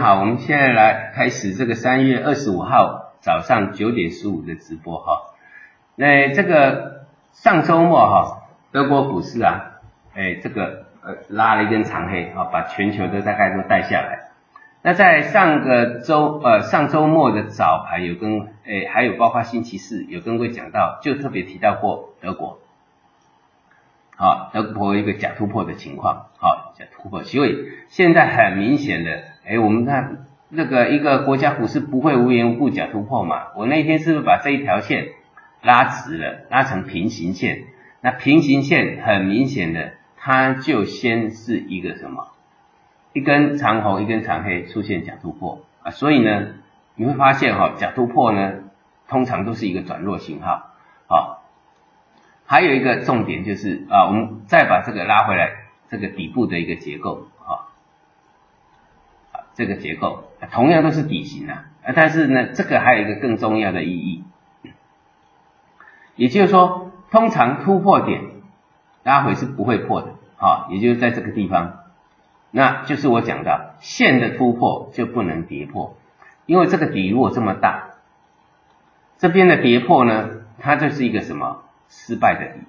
好，我们现在来开始这个三月二十五号早上九点十五的直播哈。那这个上周末哈，德国股市啊，哎，这个呃拉了一根长黑啊，把全球的大概都带下来。那在上个周呃上周末的早盘有跟哎还有包括星期四有跟各位讲到，就特别提到过德国。好，德国一个假突破的情况，好，假突破，所以现在很明显的，哎，我们看那个一个国家股市不会无缘无故假突破嘛？我那天是不是把这一条线拉直了，拉成平行线？那平行线很明显的，它就先是一个什么？一根长红，一根长黑出现假突破啊，所以呢，你会发现哈，假突破呢，通常都是一个转弱信号，好。还有一个重点就是啊，我们再把这个拉回来，这个底部的一个结构，这个结构同样都是底型啊，但是呢，这个还有一个更重要的意义，也就是说，通常突破点拉回是不会破的啊，也就是在这个地方，那就是我讲的线的突破就不能跌破，因为这个底如果这么大，这边的跌破呢，它就是一个什么？失败的底，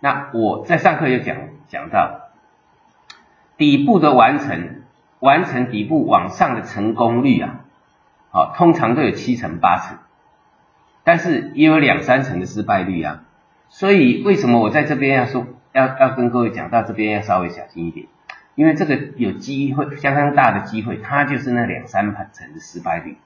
那我在上课有讲讲到底部的完成，完成底部往上的成功率啊，好，通常都有七成八成，但是也有两三成的失败率啊，所以为什么我在这边要说要要跟各位讲到这边要稍微小心一点，因为这个有机会相当大的机会，它就是那两三成的失败率，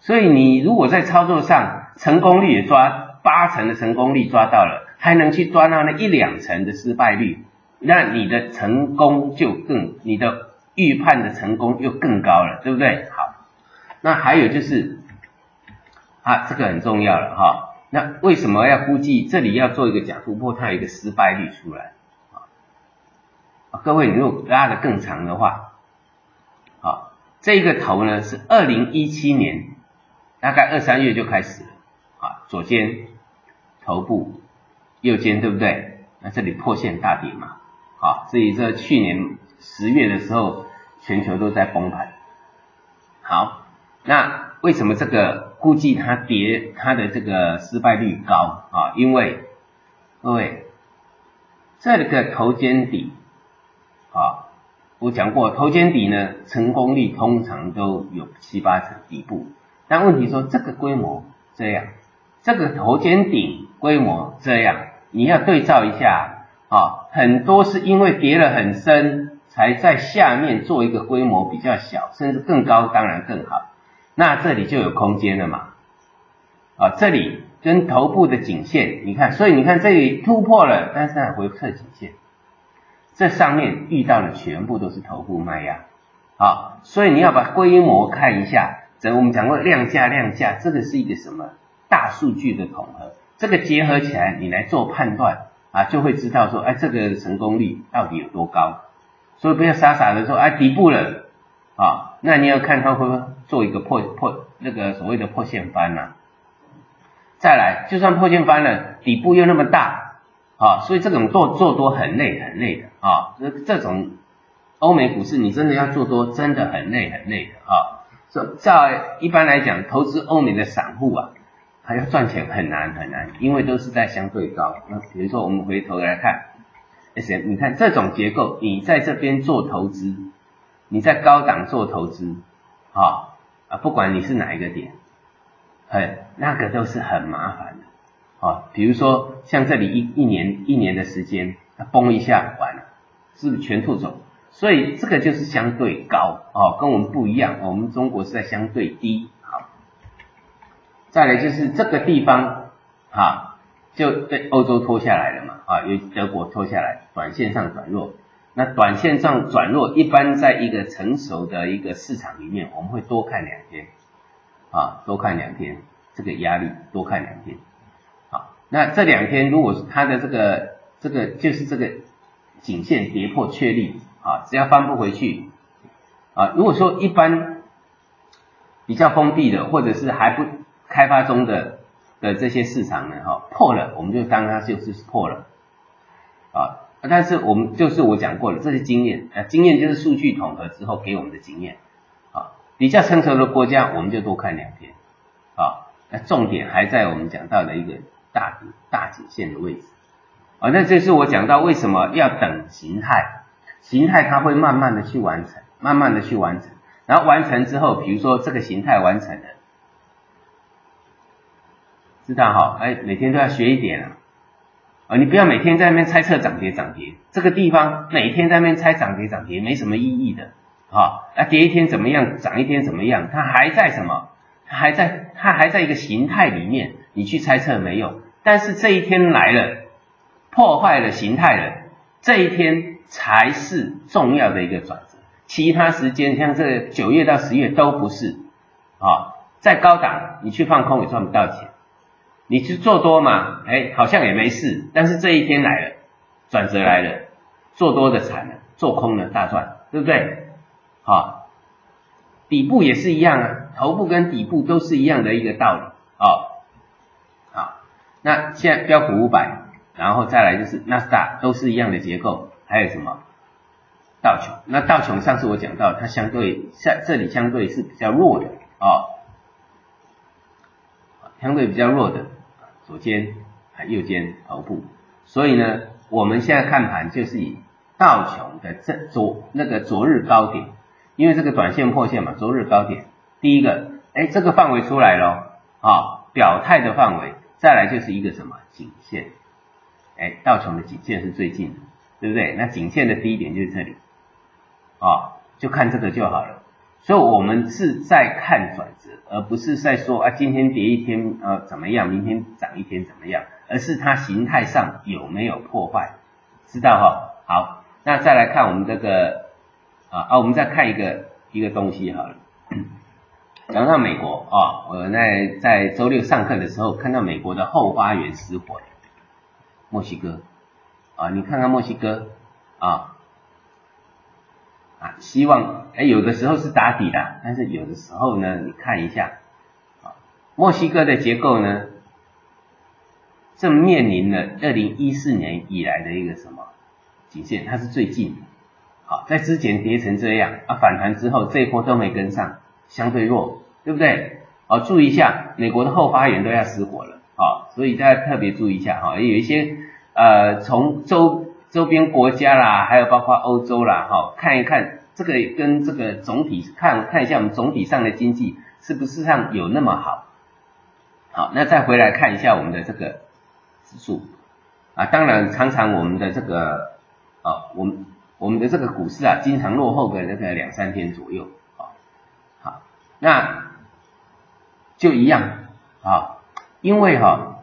所以你如果在操作上成功率也抓。八成的成功率抓到了，还能去抓到那一两成的失败率，那你的成功就更，你的预判的成功又更高了，对不对？好，那还有就是，啊，这个很重要了哈。那为什么要估计这里要做一个假突破，它有一个失败率出来啊？各位，你如果拉的更长的话，好，这个头呢是二零一七年大概二三月就开始了。啊，左肩、头部、右肩，对不对？那这里破线大跌嘛，好，所以这去年十月的时候，全球都在崩盘。好，那为什么这个估计它跌，它的这个失败率高啊？因为各位，这个头肩底啊，我讲过，头肩底呢，成功率通常都有七八成底部，但问题说这个规模这样。这个头肩顶规模这样，你要对照一下啊，很多是因为跌了很深，才在下面做一个规模比较小，甚至更高，当然更好。那这里就有空间了嘛，啊，这里跟头部的颈线，你看，所以你看这里突破了，但是它回撤颈线，这上面遇到的全部都是头部卖压，好，所以你要把规模看一下，这我们讲过量价量价，这个是一个什么？大数据的统合，这个结合起来，你来做判断啊，就会知道说，哎，这个成功率到底有多高。所以不要傻傻的说，哎，底部了啊，那你要看它会不会做一个破破那个所谓的破线翻呐。再来，就算破线翻了，底部又那么大啊，所以这种做做多很累很累的啊。这这种欧美股市，你真的要做多，真的很累很累的啊。这在一般来讲，投资欧美的散户啊。还要赚钱很难很难，因为都是在相对高。那比如说我们回头来看你看这种结构，你在这边做投资，你在高档做投资，啊啊，不管你是哪一个点，很那个都是很麻烦的，啊，比如说像这里一一年一年的时间，它崩一下完了，是不是全吐走？所以这个就是相对高，哦，跟我们不一样，我们中国是在相对低。好再来就是这个地方，哈，就被欧洲拖下来了嘛，啊，由德国拖下来，短线上转弱。那短线上转弱，一般在一个成熟的一个市场里面，我们会多看两天，啊，多看两天，这个压力多看两天，好，那这两天如果是它的这个这个就是这个颈线跌破确立，啊，只要翻不回去，啊，如果说一般比较封闭的，或者是还不开发中的的这些市场呢，哈破了，我们就当它就是破了，啊，但是我们就是我讲过了，这些经验，啊，经验就是数据统合之后给我们的经验，啊，比较成熟的国家，我们就多看两天，啊，那重点还在我们讲到的一个大底大颈线的位置，啊，那这是我讲到为什么要等形态，形态它会慢慢的去完成，慢慢的去完成，然后完成之后，比如说这个形态完成了，知道哈，哎，每天都要学一点啊，啊，你不要每天在那边猜测涨跌涨跌，这个地方每天在那边猜涨跌涨跌没什么意义的。好，那跌一天怎么样？涨一天怎么样？它还在什么？它还在，它还在一个形态里面，你去猜测没用。但是这一天来了，破坏了形态了，这一天才是重要的一个转折。其他时间像这九月到十月都不是。啊，在高档你去放空也赚不到钱，你去做多嘛？哎，好像也没事。但是这一天来了，转折来了，做多的惨了，做空的大赚，对不对？好，底部也是一样啊，头部跟底部都是一样的一个道理啊。好，那现在标普五百，然后再来就是纳斯达都是一样的结构，还有什么道琼？那道琼上次我讲到，它相对在这里相对是比较弱的啊，相对比较弱的左肩还右肩头部，所以呢，我们现在看盘就是以道琼的这昨那个昨日高点。因为这个短线破线嘛，昨日高点，第一个，哎，这个范围出来了，啊，表态的范围，再来就是一个什么颈线，哎，道琼的颈线是最近的，对不对？那颈线的低点就是这里，啊，就看这个就好了。所以我们是在看转折，而不是在说啊，今天跌一天呃怎么样，明天涨一天怎么样，而是它形态上有没有破坏，知道哈？好，那再来看我们这个。啊啊，我们再看一个一个东西好了。讲到美国啊，我在在周六上课的时候看到美国的后花园失火，墨西哥啊，你看看墨西哥啊啊，希望哎有的时候是打底的，但是有的时候呢，你看一下啊，墨西哥的结构呢，正面临了二零一四年以来的一个什么颈线，它是最近。好，在之前跌成这样啊，反弹之后这一波都没跟上，相对弱，对不对？好，注意一下，美国的后花园都要失火了，好，所以大家特别注意一下哈，有一些呃从周周边国家啦，还有包括欧洲啦，哈，看一看这个跟这个总体看看一下我们总体上的经济是不是上有那么好？好，那再回来看一下我们的这个指数啊，当然常常我们的这个啊，我们。我们的这个股市啊，经常落后个那个两三天左右啊，好，那就一样啊，因为哈，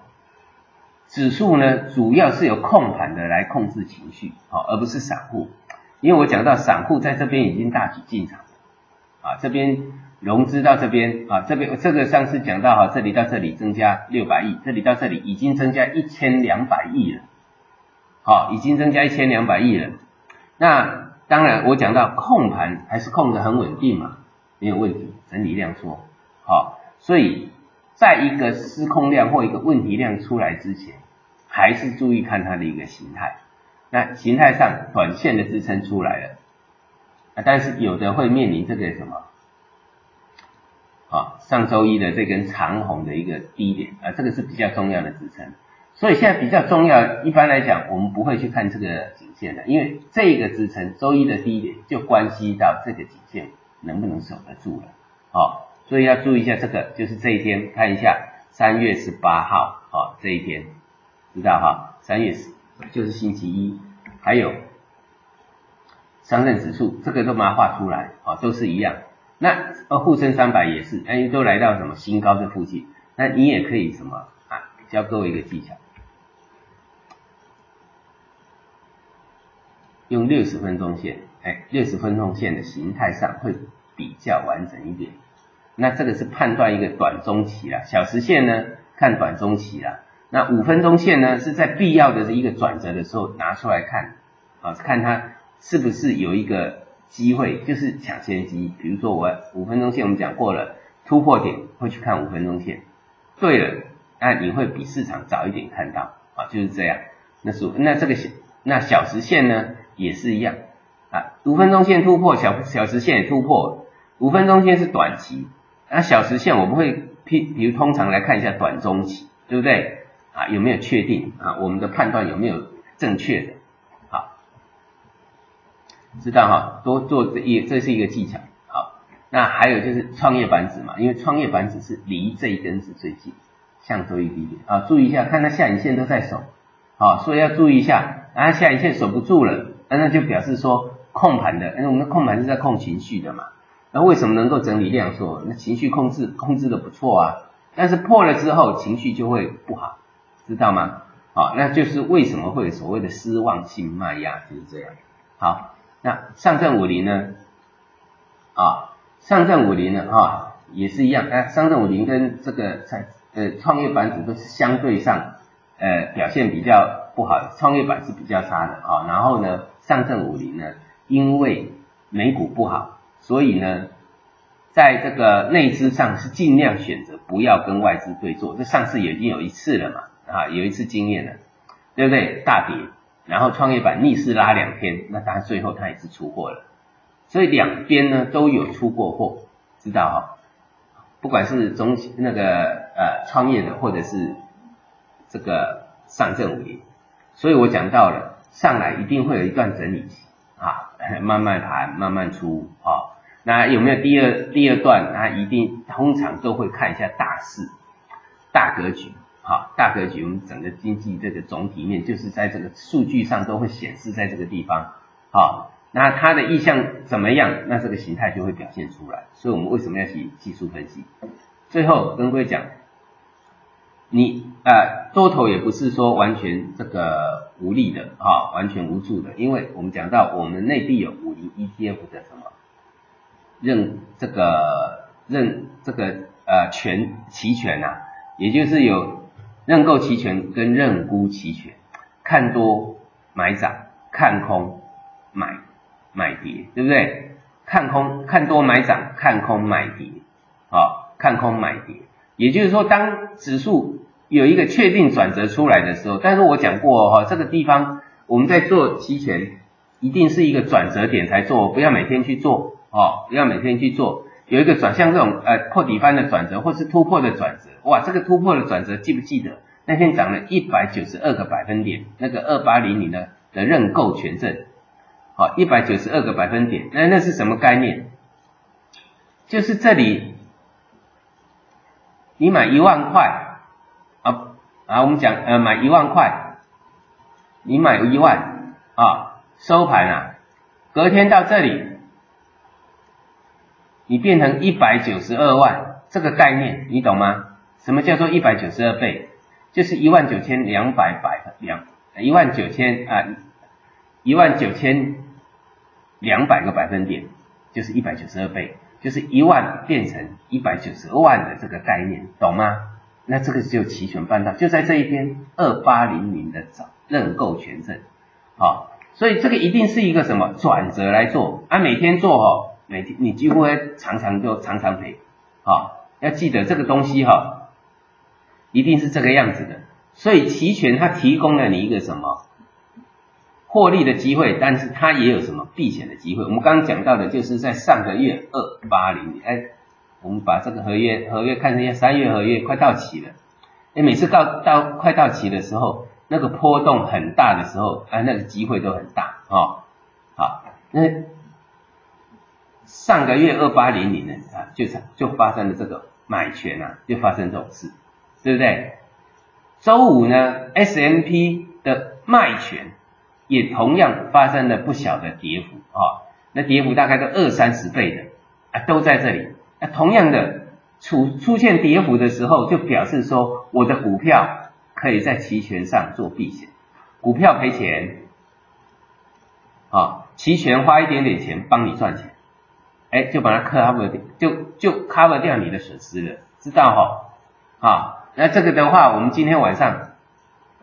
指数呢主要是由控盘的来控制情绪，好，而不是散户，因为我讲到散户在这边已经大举进场啊，这边融资到这边啊，这边这个上次讲到哈，这里到这里增加六百亿，这里到这里已经增加一千两百亿了，好，已经增加一千两百亿了。那当然，我讲到控盘还是控的很稳定嘛，没有问题，整理量缩，好，所以在一个失控量或一个问题量出来之前，还是注意看它的一个形态。那形态上短线的支撑出来了，啊，但是有的会面临这个什么，啊，上周一的这根长红的一个低点，啊，这个是比较重要的支撑。所以现在比较重要，一般来讲，我们不会去看这个颈线的，因为这个支撑周一的低点就关系到这个颈线能不能守得住了，啊，所以要注意一下这个，就是这一天看一下三月十八号，好，这一天知道哈，三月十就是星期一，还有上证指数这个都把它画出来，啊，都是一样，那呃沪深三百也是，哎，都来到什么新高这附近，那你也可以什么啊，教各位一个技巧。用六十分钟线，哎，六十分钟线的形态上会比较完整一点。那这个是判断一个短中期啦，小时线呢看短中期啦。那五分钟线呢是在必要的一个转折的时候拿出来看，啊，看它是不是有一个机会，就是抢先机。比如说我五分钟线我们讲过了，突破点会去看五分钟线。对了，那你会比市场早一点看到，啊，就是这样。那是那这个小那小时线呢？也是一样啊，五分钟线突破，小小时线也突破，五分钟线是短期，那小时线我们会比比如通常来看一下短中期，对不对？啊，有没有确定啊？我们的判断有没有正确的？好，知道哈，多做这一这是一个技巧。好，那还有就是创业板指嘛，因为创业板指是离这一根是最近，向周一低点啊，注意一下，看它下影线都在守，好，所以要注意一下，啊，下影线守不住了，那那就表示说控盘的，因为我们的控盘是在控情绪的嘛，那为什么能够整理量缩？那情绪控制控制的不错啊，但是破了之后情绪就会不好。知道吗？好，那就是为什么会有所谓的失望性卖压，就是这样。好，那上证五零呢？啊，上证五零呢？啊，也是一样。哎，上证五零跟这个在呃创业板指都是相对上呃表现比较不好，创业板是比较差的啊。然后呢，上证五零呢，因为美股不好，所以呢。在这个内资上是尽量选择不要跟外资对坐，这上次已经有一次了嘛，啊，有一次经验了，对不对？大跌，然后创业板逆势拉两天，那当然最后它也是出货了，所以两边呢都有出过货，知道哈？不管是中那个呃创业的或者是这个上证五零，所以我讲到了上来一定会有一段整理期啊，慢慢盘慢慢出啊。那有没有第二第二段？那一定通常都会看一下大势、大格局，好，大格局我们整个经济这个总体面就是在这个数据上都会显示在这个地方，好，那它的意向怎么样？那这个形态就会表现出来。所以我们为什么要去技术分析？最后跟各位讲，你呃多头也不是说完全这个无力的啊，完全无助的，因为我们讲到我们内地有五零 ETF 的什么？认这个认这个呃权期权呐，也就是有认购期权跟认沽期权，看多买涨，看空买买跌，对不对？看空看多买涨，看空买跌，啊，看空买跌，也就是说，当指数有一个确定转折出来的时候，但是我讲过哈，这个地方我们在做期权，一定是一个转折点才做，不要每天去做。哦，要每天去做，有一个转向这种呃破底翻的转折，或是突破的转折，哇，这个突破的转折记不记得？那天涨了一百九十二个百分点，那个二八零零的的认购权证，好，一百九十二个百分点，那那是什么概念？就是这里，你买一万块啊啊，我们讲呃买一万块，你买一万啊，收盘啊，隔天到这里。你变成一百九十二万，这个概念你懂吗？什么叫做一百九十二倍？就是一万九千两百百两一万九千啊一万九千两百个百分点，就是一百九十二倍，就是一万变成一百九十二万的这个概念，懂吗？那这个就齐全办到，就在这一天二八零零的早认购权证，好，所以这个一定是一个什么转折来做啊？每天做哦。每天你几乎会常常就常常赔，啊，要记得这个东西哈，一定是这个样子的。所以期权它提供了你一个什么获利的机会，但是它也有什么避险的机会。我们刚刚讲到的就是在上个月二八零，哎，我们把这个合约合约看成一下，三月合约快到期了，哎，每次到到快到期的时候，那个波动很大的时候，哎，那个机会都很大啊，好，那。上个月二八零零呢啊，就就发生了这个买权啊，就发生这种事，对不对？周五呢，S M P 的卖权也同样发生了不小的跌幅啊，那跌幅大概都二三十倍的啊，都在这里。那同样的出出现跌幅的时候，就表示说我的股票可以在期权上做避险，股票赔钱啊，期权花一点点钱帮你赚钱。哎，就把它 cover 掉，就就 cover 掉你的损失了，知道哈？啊，那这个的话，我们今天晚上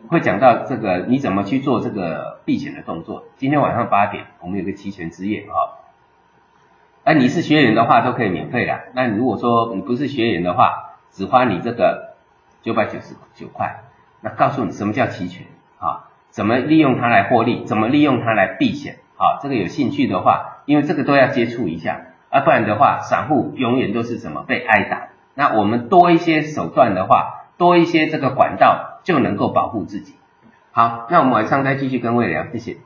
会讲到这个你怎么去做这个避险的动作。今天晚上八点，我们有个期权之夜啊。那你是学员的话，都可以免费的。那如果说你不是学员的话，只花你这个九百九十九块，那告诉你什么叫期权啊？怎么利用它来获利？怎么利用它来避险？好，这个有兴趣的话，因为这个都要接触一下。啊，不然的话，散户永远都是什么被挨打。那我们多一些手段的话，多一些这个管道就能够保护自己。好，那我们晚上再继续跟魏聊，谢谢。